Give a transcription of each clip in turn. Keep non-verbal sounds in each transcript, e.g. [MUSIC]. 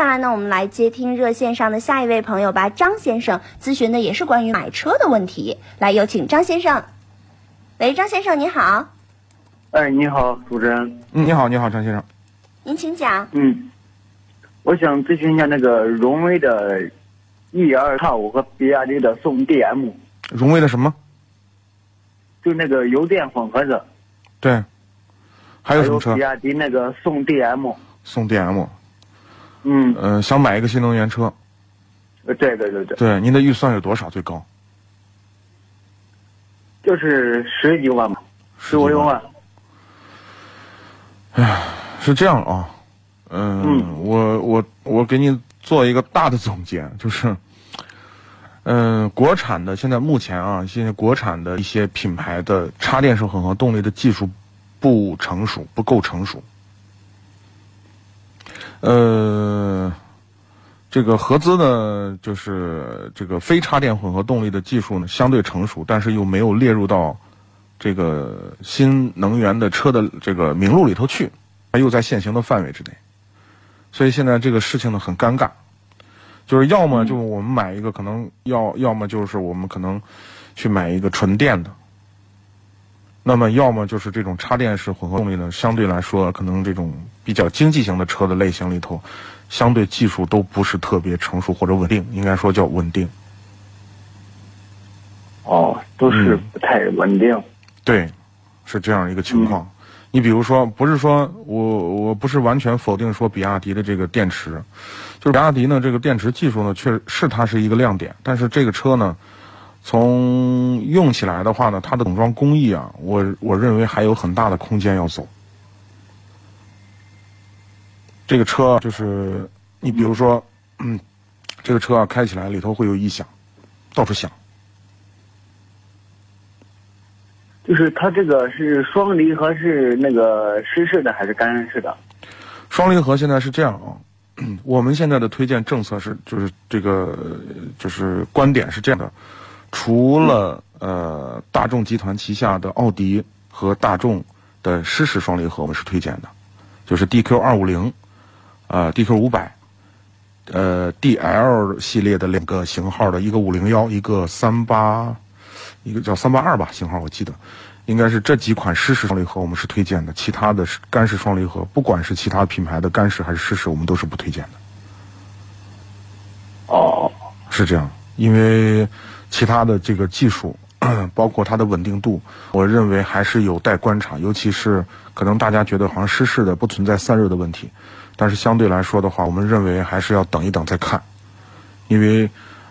接下来呢，我们来接听热线上的下一位朋友吧。张先生咨询的也是关于买车的问题，来有请张先生。喂，张先生你好，哎，你好，主持人。嗯，你好，你好，张先生。您请讲。嗯，我想咨询一下那个荣威的 E 二叉五和比亚迪的宋 DM，荣威的什么？就那个油电混合的，对。还有什么车比？亚迪那个宋 DM。宋 DM。嗯，呃，想买一个新能源车，呃对对对对，对，您的预算有多少？最高？就是十几万吧，十五六万。是这样啊，嗯，嗯我我我给你做一个大的总结，就是，嗯、国产的现在目前啊，现在国产的一些品牌的插电式混合动力的技术不成熟，不够成熟。呃，这个合资呢，就是这个非插电混合动力的技术呢相对成熟，但是又没有列入到这个新能源的车的这个名录里头去，它又在现行的范围之内，所以现在这个事情呢很尴尬，就是要么就我们买一个可能要，要么就是我们可能去买一个纯电的。那么，要么就是这种插电式混合动力呢，相对来说，可能这种比较经济型的车的类型里头，相对技术都不是特别成熟或者稳定，应该说叫稳定。哦，都是嗯不太稳定。对，是这样一个情况。你比如说，不是说我我不是完全否定说比亚迪的这个电池，就是比亚迪呢这个电池技术呢，确实是它是一个亮点，但是这个车呢，从用起来的话呢，它的总装工艺啊，我我认为还有很大的空间要走。这个车就是你比如说，嗯，这个车啊开起来里头会有异响，到处响。就是它这个是双离合是那个湿式的还是干式的？双离合现在是这样啊，我们现在的推荐政策是，就是这个就是观点是这样的，除了呃大众集团旗下的奥迪和大众的湿式双离合，我们是推荐的，就是 DQ 二五零，呃 DQ 五百，呃 DL 系列的两个型号的，一个五零幺，一个三八，一个叫三八二吧型号，我记得。应该是这几款湿式双离合我们是推荐的，其他的是干式双离合，不管是其他品牌的干式还是湿式，我们都是不推荐的。哦，是这样，因为其他的这个技术，[CLEARS THROAT] 包括它的稳定度，我认为还是有待观察。尤其是可能大家觉得好像湿式的不存在散热的问题，但是相对来说的话，我们认为还是要等一等再看，因为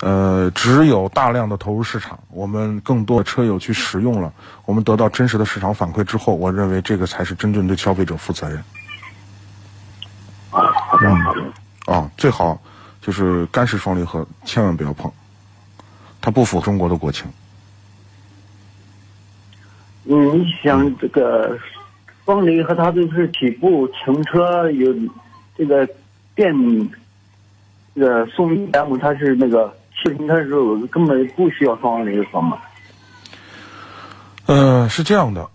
呃，只有大量的投入市场，我们更多的车友去使用了，我们得到真实的市场反馈之后，我认为这个才是真正对消费者负责任。啊，好的好的。啊，最好就是干式双离合千万不要碰，它不符合中国的国情。嗯，你想这个双离合，它就是起步停车有这个电，这个送 M 它是那个汽停车的时候根本不需要双离合嘛。呃，是这样的，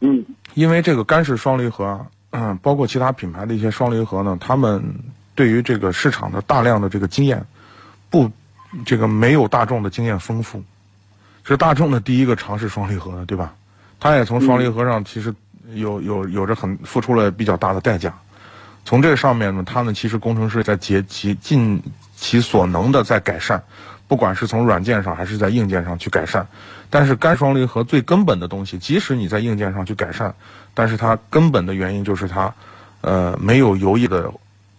嗯 [CLEARS THROAT] 因为这个干式双离合啊，嗯，包括其他品牌的一些双离合呢，他们对于这个市场的大量的这个经验，不，这个没有大众的经验丰富，是大众的第一个尝试双离合的，对吧？他也从双离合上其实有有有着很付出了比较大的代价。从这上面呢，他们其实工程师在竭其尽其所能的在改善，不管是从软件上还是在硬件上去改善。但是干双离合最根本的东西，即使你在硬件上去改善，但是它根本的原因就是它，呃，没有油液的，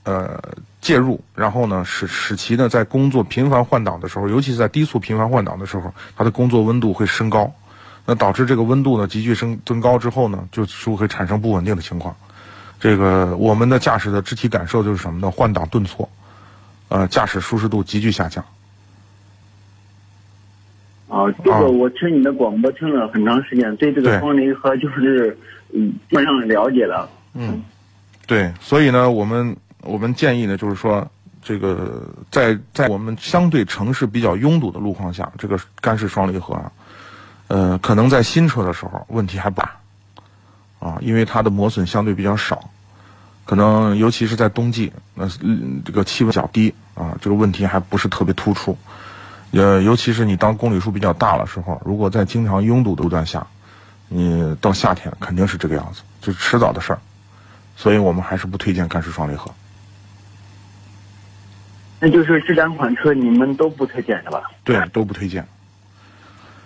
呃，介入，然后呢，使使其呢在工作频繁换挡的时候，尤其是在低速频繁换挡的时候，它的工作温度会升高，那导致这个温度呢急剧升增高之后呢，就就会产生不稳定的情况。这个我们的驾驶的肢体感受就是什么呢？换挡顿挫，呃，驾驶舒适度急剧下降。啊，这啊个我听你的广播听了很长时间，对这个双离合就是嗯基本上了解了。对，所以呢，我们我们建议呢，就是说，这个在在我们相对城市比较拥堵的路况下，这个干式双离合啊，呃，可能在新车的时候问题还不大，啊，因为它的磨损相对比较少，可能尤其是在冬季，那、这个气温较低啊，这个问题还不是特别突出。呃，尤其是你当公里数比较大的时候，如果在经常拥堵的路段下，你到夏天肯定是这个样子，就是迟早的事儿。所以我们还是不推荐干式双离合。那就是这两款车你们都不推荐是吧？对，都不推荐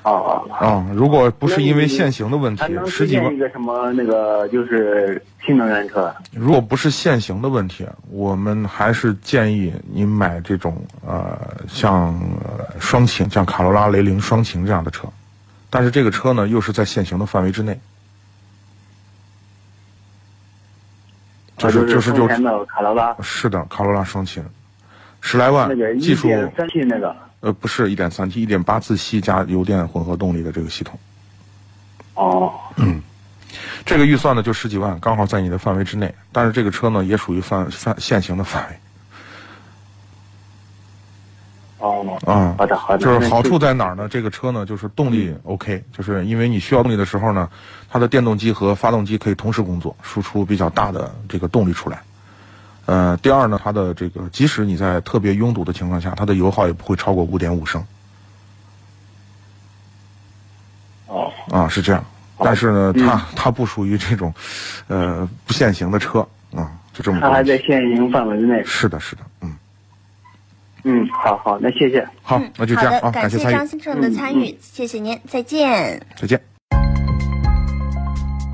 哦哦。啊。如果不是因为限行的问题十几万一，个什么那个就是新能源车？如果不是限行的问题，我们还是建议你买这种呃像呃双擎，像卡罗拉、雷凌双擎这样的车。但是这个车呢，又是在限行的范围之内。就是啊就是就丰田的卡罗拉，是的，卡罗拉双擎，十来万那个，技术一点三 T 那个。呃不是一点三 T，一点八自吸加油电混合动力的这个系统。哦。嗯这个预算呢就十几万，刚好在你的范围之内。但是这个车呢也属于范范限行的范围哦。啊。好的好的。就是好处在哪儿呢？这个车呢就是动力 OK，就是因为你需要动力的时候呢，它的电动机和发动机可以同时工作，输出比较大的这个动力出来。呃，第二呢，它的这个即使你在特别拥堵的情况下，它的油耗也不会超过五点五升哦。啊，是这样。但是呢，它它不属于这种呃不限行的车啊，就这么它还在限行范围之内。是的，是的，嗯。嗯，好好，那谢谢。好，那就这样啊，感谢张先生的参与，谢谢您，再见。再见。